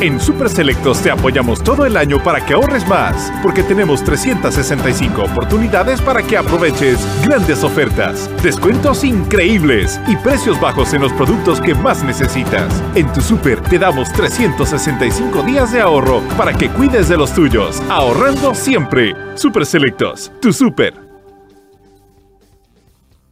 En Super Selectos te apoyamos todo el año para que ahorres más, porque tenemos 365 oportunidades para que aproveches grandes ofertas, descuentos increíbles y precios bajos en los productos que más necesitas. En tu Super te damos 365 días de ahorro para que cuides de los tuyos, ahorrando siempre. Super Selectos, tu Super.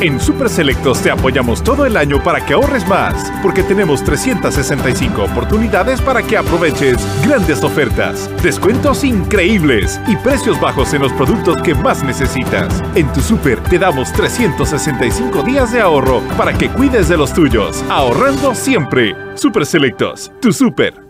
En Super Selectos te apoyamos todo el año para que ahorres más, porque tenemos 365 oportunidades para que aproveches grandes ofertas, descuentos increíbles y precios bajos en los productos que más necesitas. En tu Super te damos 365 días de ahorro para que cuides de los tuyos, ahorrando siempre. Super Selectos, tu Super.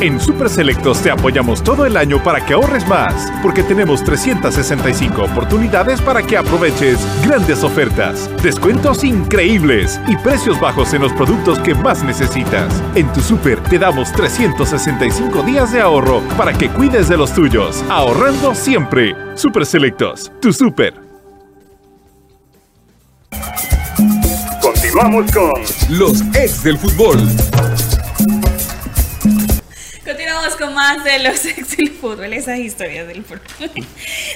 En Super Selectos te apoyamos todo el año para que ahorres más, porque tenemos 365 oportunidades para que aproveches grandes ofertas, descuentos increíbles y precios bajos en los productos que más necesitas. En tu Super te damos 365 días de ahorro para que cuides de los tuyos, ahorrando siempre. Super Selectos, tu Super. Continuamos con los ex del fútbol. Más de los ex del fútbol, esas historias del fútbol.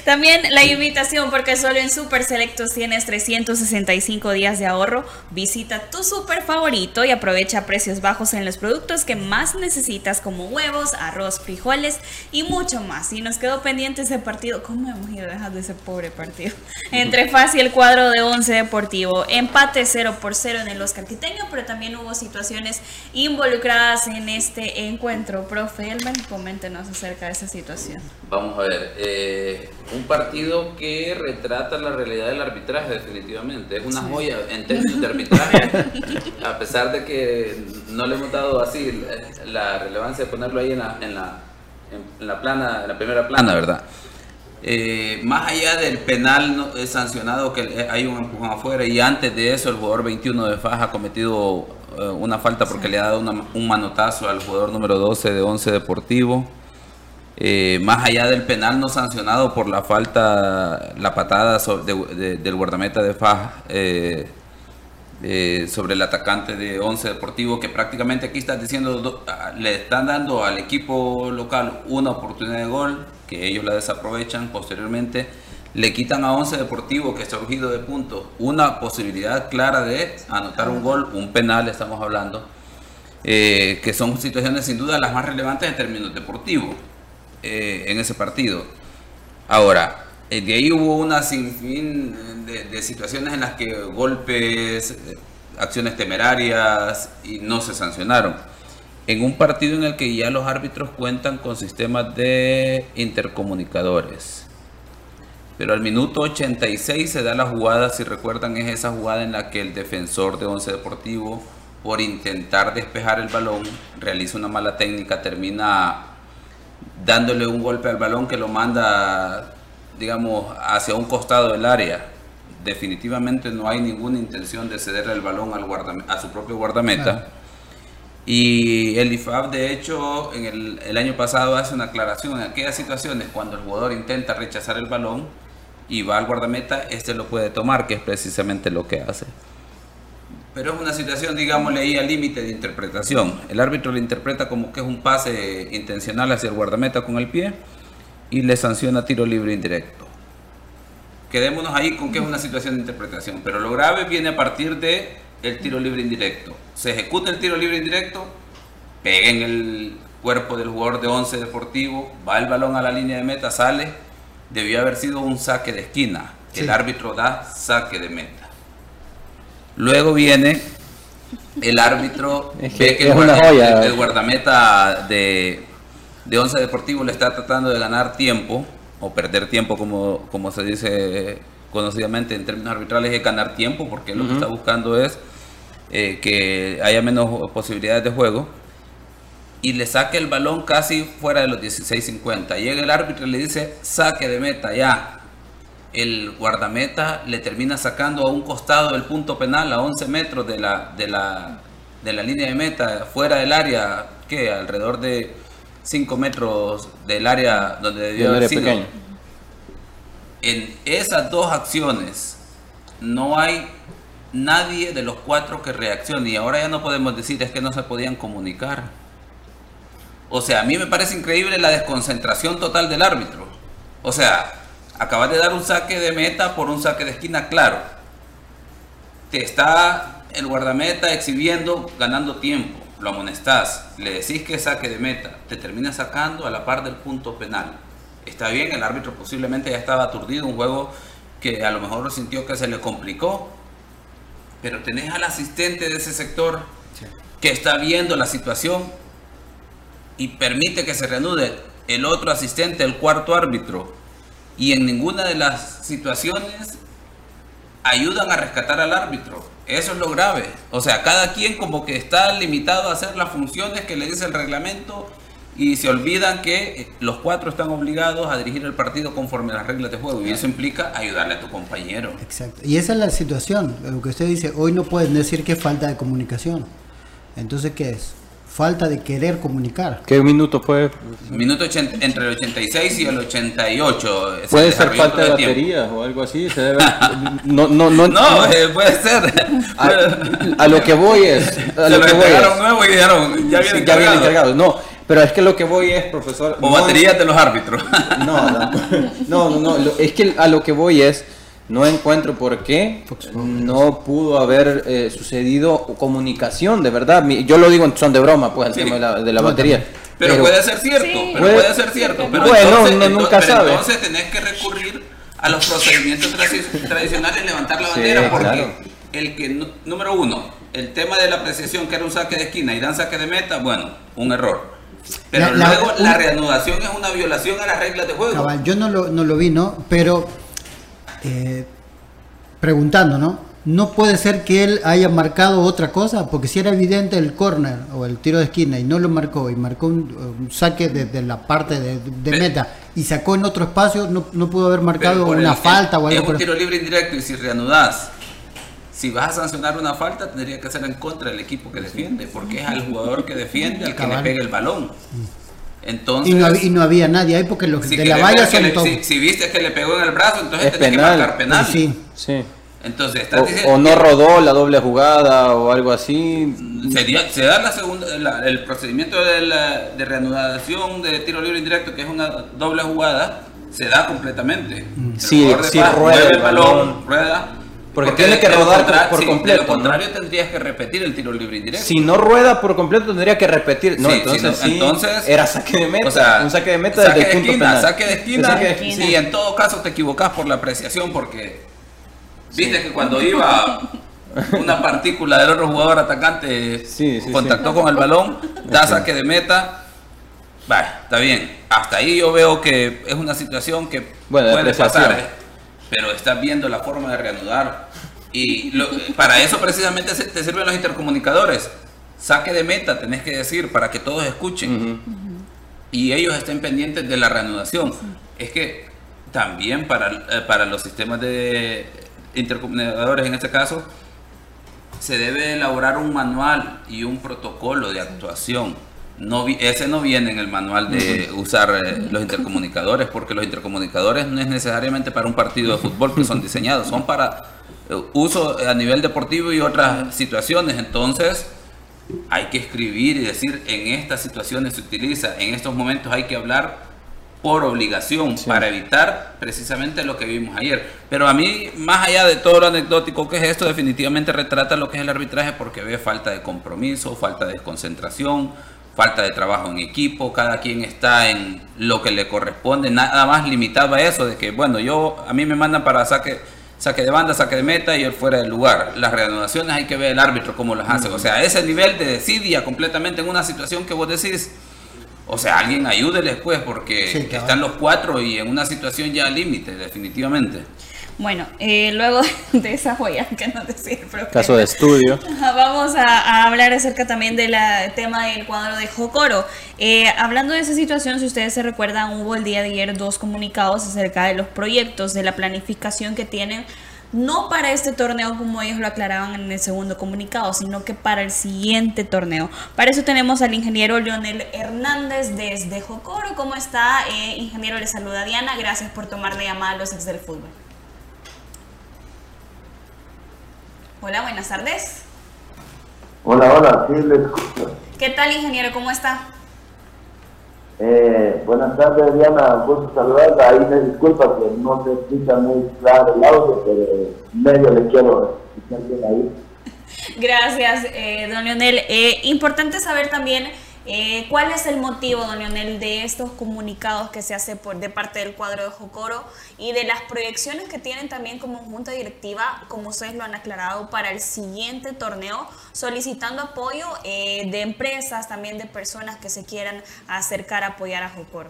También la invitación, porque solo en Super Selectos tienes 365 días de ahorro. Visita tu super favorito y aprovecha precios bajos en los productos que más necesitas, como huevos, arroz, frijoles y mucho más. Y nos quedó pendiente ese partido. ¿Cómo hemos ido dejando ese pobre partido? Entre Faz y el cuadro de 11 Deportivo. Empate 0 por 0 en el Oscar Quiteño, pero también hubo situaciones involucradas en este encuentro. Profe Elmer, coméntenos acerca de esa situación. Vamos a ver, eh, un partido que retrata la realidad del arbitraje definitivamente. Es una joya en términos de arbitraje, a pesar de que no le hemos dado así la relevancia de ponerlo ahí en la, en la, en la plana, en la primera plana, ¿verdad? Eh, más allá del penal no, sancionado que hay un empujón afuera y antes de eso el jugador 21 de Faja ha cometido eh, una falta porque le ha dado una, un manotazo al jugador número 12 de 11 Deportivo. Eh, más allá del penal no sancionado por la falta, la patada de, de, del guardameta de Faja, eh, sobre el atacante de Once Deportivo, que prácticamente aquí están diciendo, ah, le están dando al equipo local una oportunidad de gol, que ellos la desaprovechan posteriormente, le quitan a Once Deportivo, que está urgido de puntos, una posibilidad clara de anotar un gol, un penal estamos hablando, eh, que son situaciones sin duda las más relevantes en términos deportivos eh, en ese partido. Ahora, eh, de ahí hubo una sinfín de, situaciones en las que golpes, acciones temerarias y no se sancionaron. En un partido en el que ya los árbitros cuentan con sistemas de intercomunicadores. Pero al minuto 86 se da la jugada, si recuerdan, es esa jugada en la que el defensor de Once Deportivo, por intentar despejar el balón, realiza una mala técnica, termina dándole un golpe al balón que lo manda digamos, hacia un costado del área. Definitivamente no hay ninguna intención de ceder el balón al a su propio guardameta. Y el IFAB, de hecho, en el, el, año pasado hace una aclaración. En aquellas situaciones, cuando el jugador intenta rechazar el balón y va al guardameta, este lo puede tomar, que es precisamente lo que hace. Pero es una situación, digámosle ahí, al límite de interpretación. El árbitro le interpreta como que es un pase intencional hacia el guardameta con el pie y le sanciona tiro libre indirecto. Quedémonos ahí con que es una situación de interpretación, pero lo grave viene a partir de el tiro libre indirecto. Se ejecuta el tiro libre indirecto, pega en el cuerpo del jugador de 11 deportivo, va el balón a la línea de meta, sale, debió haber sido un saque de esquina. El árbitro da saque de meta. Luego viene el árbitro ve que el guardameta de de Once Deportivo le está tratando de ganar tiempo, o perder tiempo como, como se dice conocidamente en términos arbitrales, es ganar tiempo, porque lo que está buscando es eh, que haya menos posibilidades de juego, y le saque el balón casi fuera de los 16.50. Llega el árbitro y le dice, saque de meta ya. El guardameta le termina sacando a un costado del punto penal, a 11 metros de la, de la, de la línea de meta, fuera del área, que alrededor de 5 metros del área donde debió haber sido. En esas dos acciones no hay nadie de los cuatro que reaccione y ahora ya no podemos decir es que no se podían comunicar. O sea, a mí me parece increíble la desconcentración total del árbitro. O sea, acabas de dar un saque de meta por un saque de esquina, claro. Te está el guardameta exhibiendo, ganando tiempo lo amonestás, le decís que saque de meta, te termina sacando a la par del punto penal. Está bien, el árbitro posiblemente ya estaba aturdido, un juego que a lo mejor lo sintió que se le complicó, pero tenés al asistente de ese sector que está viendo la situación y permite que se reanude el otro asistente, el cuarto árbitro, y en ninguna de las situaciones ayudan a rescatar al árbitro. Eso es lo grave. O sea, cada quien como que está limitado a hacer las funciones que le dice el reglamento y se olvidan que los cuatro están obligados a dirigir el partido conforme a las reglas de juego y eso implica ayudarle a tu compañero. Exacto. Y esa es la situación. Lo que usted dice, hoy no pueden decir que falta de comunicación. Entonces, ¿qué es? Falta de querer comunicar. ¿Qué minuto fue? Minuto entre el 86 y el 88. Puede ser falta de, batería o algo así. Se debe... no, no, no, no, eh, puede ser. A, lo que voy es. A lo, que voy es, nuevo y dijeron, ya vienen ya cargados. No, pero es que lo que voy es, profesor. O baterías de los árbitros. No, no, no, no, es que a lo que voy es no encuentro por qué no pudo haber eh, sucedido comunicación, de verdad. Yo lo digo en son de broma, pues, el tema de la, batería. Pero, puede ser cierto, pero puede, ser cierto. Pero bueno, entonces, nunca sabe. Entonces tenés que recurrir a los procedimientos tradicionales, levantar la bandera, porque el que, número uno, el tema de la apreciación, que era un saque de esquina y dan saque de meta, bueno, un error. Pero luego la, reanudación es una violación a las reglas de juego. yo no lo, no lo vi, ¿no? Pero eh, preguntando, ¿no? No puede ser que él haya marcado otra cosa, porque si era evidente el córner o el tiro de esquina y no lo marcó y marcó un, saque desde la parte de, meta y sacó en otro espacio, no, no pudo haber marcado una falta o algo. Es un tiro libre indirecto y si reanudás, si vas a sancionar una falta, tendría que ser en contra del equipo que defiende, porque es al jugador que defiende al que le pega el balón. Mm. Entonces, y, no, había nadie ahí porque los de la valla son Si, viste que le pegó en el brazo, entonces tenés que marcar penal. Sí, sí. Entonces, O, estás diciendo o no rodó la doble jugada o algo así. se, dio- se da la segunda, la- el procedimiento de, la- de reanudación de tiro libre indirecto, que es una doble jugada, se da completamente. El Sí, sí rueda el balón. rueda. Porque tiene que rodar por- sí, completo, De lo ¿no? contrario, tendrías que repetir el tiro libre indirecto. Si no rueda por completo tendría que repetir. No, Sí, entonces, no, entonces- era saque de meta. O sea, un saque de meta saque desde el de punto esquina, penal. saque de esquina. saque de Sí, en todo caso te equivocas por la apreciación porque viste que cuando iba una partícula del otro jugador atacante Sí, sí, contactó con el balón, da saque de meta. Vale, está bien. Hasta ahí yo veo que es una situación que Bueno, puede pasar. Pero estás viendo la forma de reanudar. Y lo- para eso precisamente se- te sirven los intercomunicadores. Saque de meta, tenés que decir, para que todos escuchen y ellos estén pendientes de la reanudación. Es que también para, eh, para los sistemas de intercomunicadores, en este caso, se debe elaborar un manual y un protocolo de actuación. No, vi- ese no viene en el manual de usar eh, los intercomunicadores, porque los intercomunicadores no es necesariamente para un partido de fútbol que son diseñados, son para eh, uso a nivel deportivo y otras situaciones. Entonces, hay que escribir y decir en estas situaciones se utiliza, en estos momentos hay que hablar por obligación para evitar precisamente lo que vimos ayer. Pero a mí, más allá de todo lo anecdótico que es esto, definitivamente retrata lo que es el arbitraje porque ve falta de compromiso, falta de concentración, falta de trabajo en equipo, cada quien está en lo que le corresponde, nada más limitado a eso, de que bueno, yo a mí me mandan para saque saque de banda, saque de meta y el fuera del lugar. Las reanudaciones hay que ver el árbitro cómo las hace. O sea, ese nivel de desidia completamente en una situación que vos decís, o sea, alguien ayúdeles pues, porque Sí, claro. están los cuatro y en una situación ya límite, definitivamente. Bueno, eh, luego de esa joya que decía el profe. Caso de estudio. Vamos a, a hablar acerca también del tema del cuadro de Jocoro. Eh, hablando de esa situación, si ustedes se recuerdan, hubo el día de ayer dos comunicados acerca de los proyectos, de la planificación que tienen, no para este torneo como ellos lo aclaraban en el segundo comunicado, sino que para el siguiente torneo. Para eso tenemos al ingeniero Leonel Hernández desde Jocoro. ¿Cómo está? Eh, ingeniero, le saluda Diana. Gracias por tomar la llamada a los ex del fútbol. Hola, buenas tardes. Hola, hola, sí, le escucho. ¿Qué tal, ingeniero? ¿Cómo está? Eh, buenas tardes, Diana, gusto saludarla. Ahí me disculpa que no se escucha muy claro el audio, pero medio le quiero escuchar bien ahí. Gracias, eh, don Leonel. Eh, importante saber también eh, cuál es el motivo, don Leonel, de estos comunicados que se hace por, de parte del cuadro de Jocoro y de las proyecciones que tienen también como junta directiva, como ustedes lo han aclarado, para el siguiente torneo, solicitando apoyo eh, de empresas, también de personas que se quieran acercar a apoyar a Jocoro.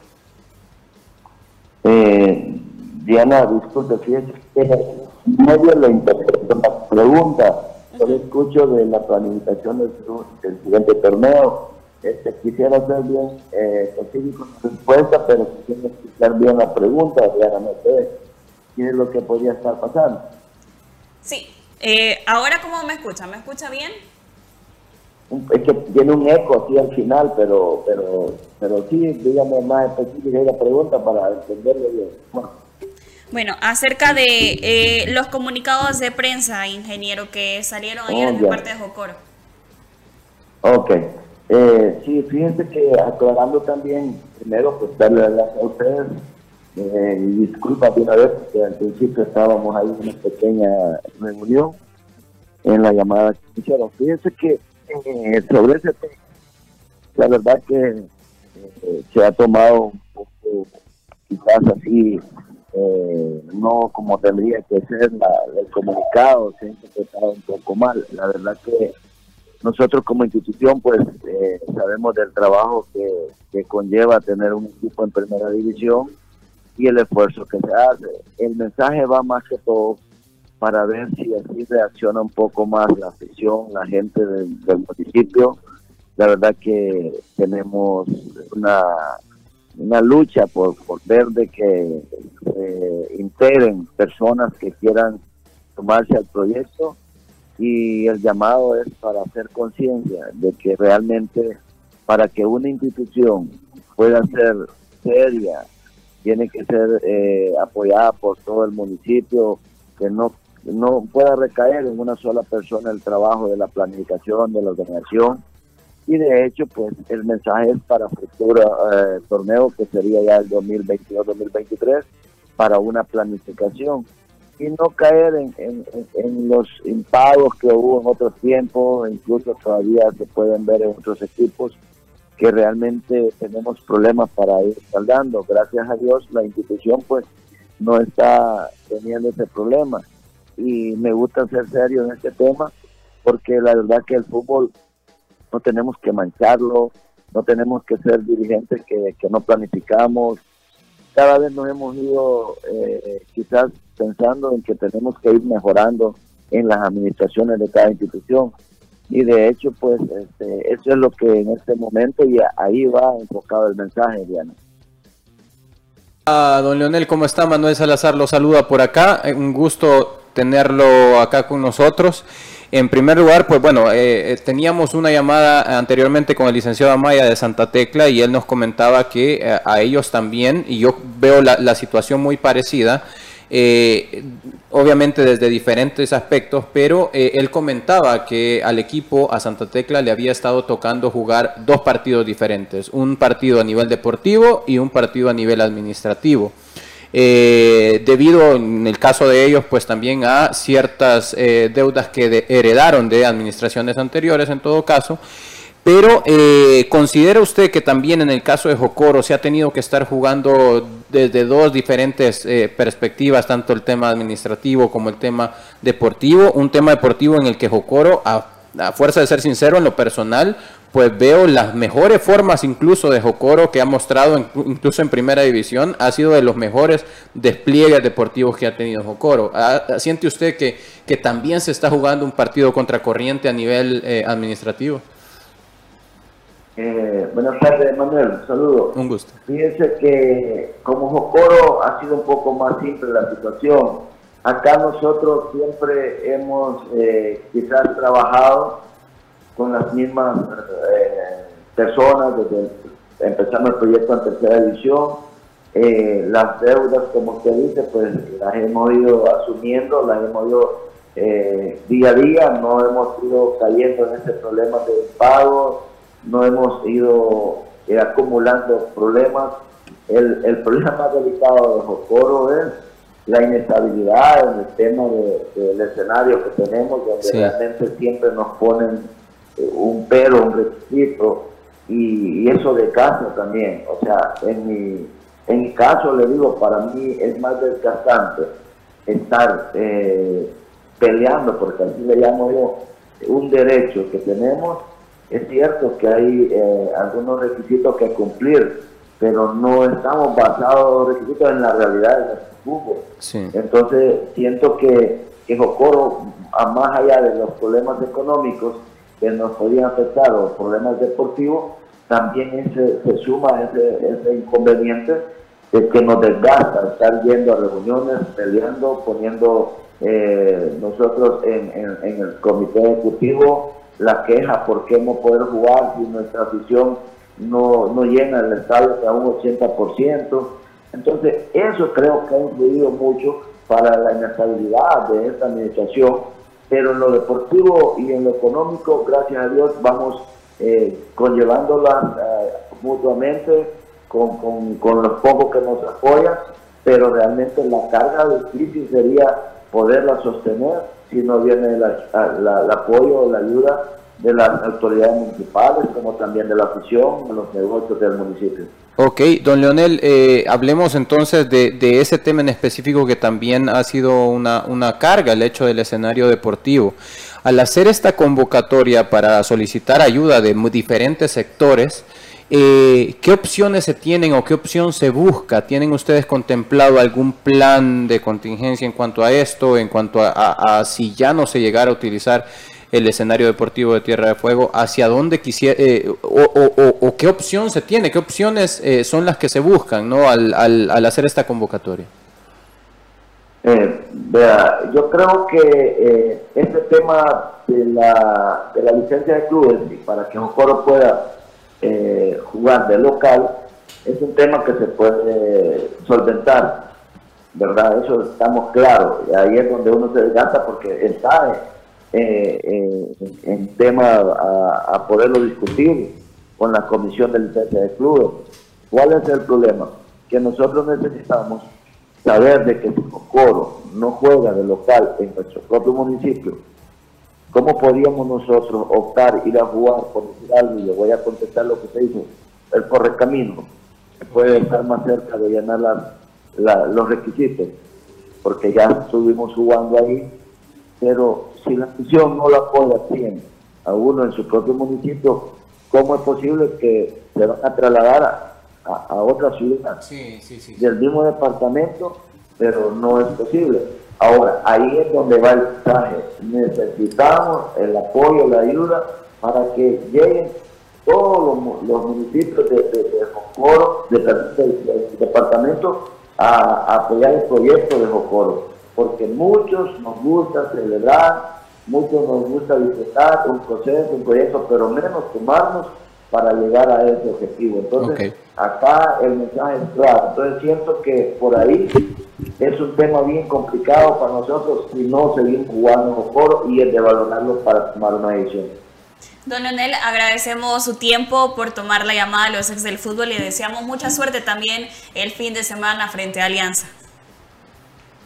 Eh, Diana, disculpe, fíjese que medio le interpreto la pregunta. Yo le escucho de la planificación del, del siguiente torneo. Este, quisiera ser bien eh, específico en respuesta, pero quisiera explicar bien la pregunta, sé qué es lo que podría estar pasando. Sí, eh, ahora cómo me escucha, ¿me escucha bien? Es que tiene un eco así al final, pero pero pero sí, dígame más específica la pregunta para entenderlo bien. Bueno, Bueno, acerca de eh, los comunicados de prensa, ingeniero, que salieron ayer Oh, de parte de Jocoro. Ok. Eh, sí, fíjense que aclarando también, primero, pues darle las a ustedes. Eh, disculpa de una vez, porque al principio estábamos ahí en una pequeña reunión en la llamada que hicieron. Fíjense que eh, sobre ese tema, la verdad que eh, se ha tomado un poco, quizás así, eh, no como tendría que ser la- el comunicado, se ha interpretado un poco mal. La verdad que nosotros como institución pues eh, sabemos del trabajo que, conlleva tener un equipo en primera división y el esfuerzo que se hace. El mensaje va más que todo para ver si así reacciona un poco más la afición, la gente del, municipio. La verdad que tenemos una, una lucha por, por ver de que se integren personas que quieran tomarse al proyecto y el llamado es para hacer conciencia de que realmente para que una institución pueda ser seria, tiene que ser eh, apoyada por todo el municipio, que no no pueda recaer en una sola persona el trabajo de la planificación, de la organización. Y de hecho, pues el mensaje es para futuro eh, torneo que sería ya el 2022-2023 para una planificación y no caer en, los impagos que hubo en otros tiempos, incluso todavía se pueden ver en otros equipos que realmente tenemos problemas para ir saldando. Gracias a Dios la institución pues no está teniendo ese problema y me gusta ser serio en este tema porque la verdad que el fútbol no tenemos que mancharlo, no tenemos que ser dirigentes que, no planificamos. Cada vez nos hemos ido eh, quizás pensando en que tenemos que ir mejorando en las administraciones de cada institución. Y de hecho, pues este, eso es lo que en este momento y ahí va enfocado el mensaje, Diana. Ah, don Leonel, ¿cómo está? Manuel Salazar lo saluda por acá. Un gusto tenerlo acá con nosotros. En primer lugar, pues bueno, eh, eh, teníamos una llamada anteriormente con el licenciado Amaya de Santa Tecla y él nos comentaba que a ellos también, y yo veo la, situación muy parecida, eh, obviamente desde diferentes aspectos, pero eh, él comentaba que al equipo, a Santa Tecla, le había estado tocando jugar dos partidos diferentes, un partido a nivel deportivo y un partido a nivel administrativo. Eh, debido en el caso de ellos pues también a ciertas deudas que heredaron de administraciones anteriores en todo caso pero eh, ¿considera usted que también en el caso de Jocoro se ha tenido que estar jugando desde dos diferentes eh, perspectivas, tanto el tema administrativo como el tema deportivo? Un tema deportivo en el que Jocoro, a, fuerza de ser sincero en lo personal, pues veo las mejores formas incluso de Jocoro que ha mostrado incluso en primera división, ha sido de los mejores despliegues deportivos que ha tenido Jocoro. Ah, ¿Siente usted que, que también se está jugando un partido contracorriente a nivel eh, administrativo? Eh, buenas tardes, Manuel. Saludos. Un gusto. Fíjense que como Jocoro ha sido un poco más simple la situación. Acá nosotros siempre hemos eh, quizás trabajado con las mismas eh, personas desde empezamos el proyecto en tercera edición. Eh, las deudas, como usted dice, pues las hemos ido asumiendo, las hemos ido día a día, no hemos ido cayendo en ese problema de pago no hemos ido acumulando problemas. El, el, problema delicado de Jocoro es la inestabilidad en el tema del escenario que tenemos, donde realmente siempre nos ponen eh, un pero, un requisito, y, eso de caso también. O sea, en mi, en mi caso, le digo, para mí es más desgastante estar eh, peleando, porque así le llamo yo, un derecho que tenemos es cierto que hay eh, algunos requisitos que cumplir, pero no estamos basados requisitos en la realidad de nuestro fútbol. Entonces siento que, que Jocoro, más allá de los problemas económicos que nos podían afectar o problemas deportivos, también se suma ese, ese inconveniente de que nos desgasta estar yendo a reuniones, peleando, poniendo eh, nosotros en, en el comité ejecutivo la queja por qué no poder jugar si nuestra afición no, no llena el estadio a un 80%. Entonces, eso creo que ha influido mucho para la inestabilidad de esta administración, pero en lo deportivo y en lo económico, gracias a Dios, vamos eh, conllevándola eh, mutuamente con, con, con los pocos que nos apoyan, pero realmente la carga difícil sería poderla sostener si no viene el apoyo o la ayuda de las autoridades municipales, como también de la afición, de los negocios del municipio. Ok, don Leonel, eh, hablemos entonces de, de, ese tema en específico que también ha sido una, una carga, el hecho del escenario deportivo. Al hacer esta convocatoria para solicitar ayuda de diferentes sectores, eh, ¿Qué opciones se tienen o qué opción se busca? ¿Tienen ustedes contemplado algún plan de contingencia en cuanto a esto, en cuanto a, si ya no se llegara a utilizar el escenario deportivo de Tierra de Fuego? ¿Hacia dónde quisiera, eh, o, qué opción se tiene? ¿Qué opciones eh, son las que se buscan ¿no? al, al, hacer esta convocatoria? vea, yo creo que este tema de la, de la licencia de clubes, para que un coro pueda jugar de local es un tema que se puede solventar. ¿verdad? Eso estamos claros. Ahí es donde uno se desgasta porque está eh, eh, en tema a, poderlo discutir con la comisión de licencia de clubes. ¿Cuál es el problema? Que nosotros necesitamos saber de que si Coro no juega de local en nuestro propio municipio, ¿cómo podríamos nosotros optar, ir a jugar, por decir algo, y le voy a contestar lo que se dice, el correcamino, puede estar más cerca de llenar los requisitos, porque ya estuvimos jugando ahí, pero si la afición no la apoya bien a uno en su propio municipio, ¿cómo es posible que se van a trasladar a, otra ciudad del mismo departamento? Pero no es posible. Ahora, ahí es donde va el mensaje. Necesitamos el apoyo, la ayuda para que lleguen todos los, municipios de, de, del departamento a, apoyar el proyecto de Jocoro, porque muchos nos gusta celebrar, muchos nos gusta disfrutar un proceso, un proyecto, pero menos tomarnos para llegar a ese objetivo. Entonces, acá el mensaje es claro. Entonces, siento que por ahí es un tema bien complicado para nosotros si no seguimos jugando en Jocoro y el de valorarlo para tomar una decisión. Don Leonel, agradecemos su tiempo por tomar la llamada a los ex del fútbol y deseamos mucha suerte también el fin de semana frente a Alianza.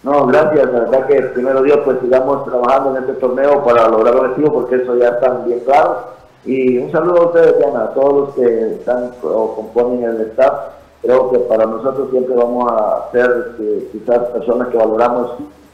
No, gracias. La verdad que primero día pues sigamos trabajando en este torneo para lograr el objetivo porque eso ya está bien claro. Y un saludo a ustedes, Diana, a todos los que están o componen el staff. Creo que para nosotros siempre vamos a ser este, quizás personas que valoramos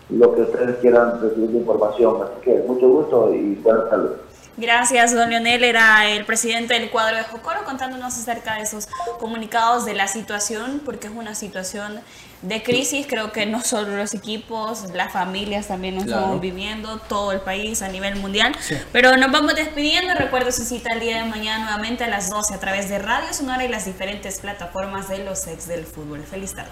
lo que ustedes quieran recibir de información. Así que mucho gusto y buenas tardes. Gracias, don Leonel. Era el presidente del cuadro de Jocoro contándonos acerca de esos comunicados de la situación, porque es una situación de crisis. Creo que no solo los equipos, las familias también nos estamos viviendo, todo el país a nivel mundial. Pero nos vamos despidiendo. Recuerdo su cita el día de mañana nuevamente a las 12 a través de Radio Sonora y las diferentes plataformas de los ex del fútbol. Feliz tarde.